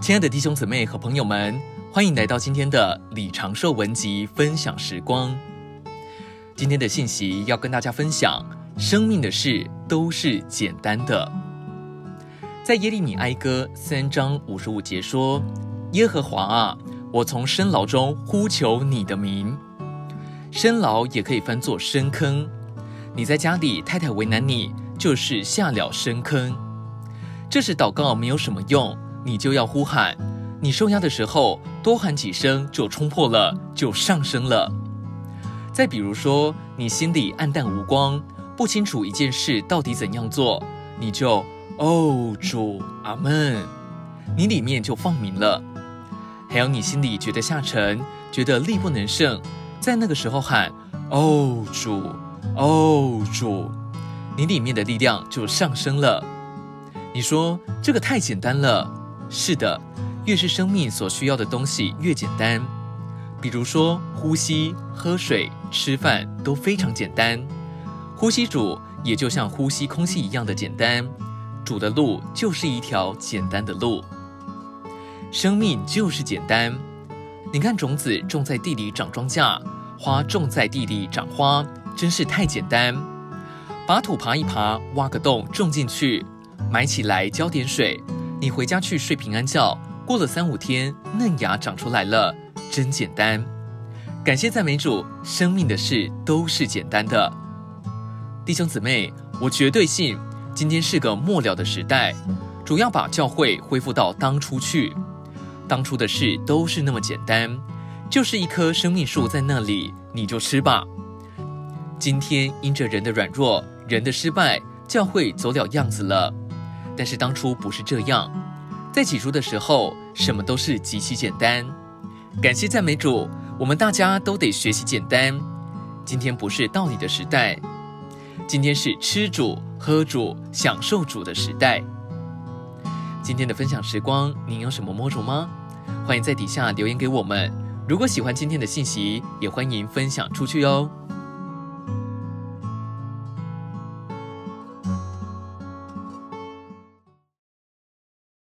亲爱的弟兄姊妹和朋友们，欢迎来到今天的李长寿文集分享时光。今天的信息要跟大家分享：生命的事都是简单的。在耶利米哀歌三章五十五节说：“耶和华啊，我从深牢中呼求你的名。”深牢也可以翻作深坑。你在家里，太太为难你，就是下了深坑。这时祷告没有什么用。你就要呼喊，你受压的时候多喊几声，就冲破了，就上升了。再比如说，你心里暗淡无光，不清楚一件事到底怎样做，你就哦主阿门，你里面就放明了。还有你心里觉得下沉，觉得力不能胜，在那个时候喊哦主哦主，你里面的力量就上升了。你说这个太简单了。是的，越是生命所需要的东西越简单，比如说呼吸、喝水、吃饭都非常简单。呼吸主也就像呼吸空气一样的简单，主的路就是一条简单的路。生命就是简单。你看种子种在地里长庄稼，花种在地里长花，真是太简单。把土耙一耙，挖个洞种进去，埋起来浇点水。你回家去睡平安觉，过了三五天，嫩芽长出来了，真简单。感谢赞美主，生命的事都是简单的。弟兄姊妹，我绝对信，今天是个末了的时代，主要把教会恢复到当初去。当初的事都是那么简单，就是一棵生命树在那里，你就吃吧。今天因着人的软弱，人的失败，教会走了样子了。但是当初不是这样，在起初的时候，什么都是极其简单。感谢赞美主，我们大家都得学习简单。今天不是道理的时代，今天是吃主、喝主、享受主的时代。今天的分享时光，您有什么摸着吗？欢迎在底下留言给我们。如果喜欢今天的信息，也欢迎分享出去哦。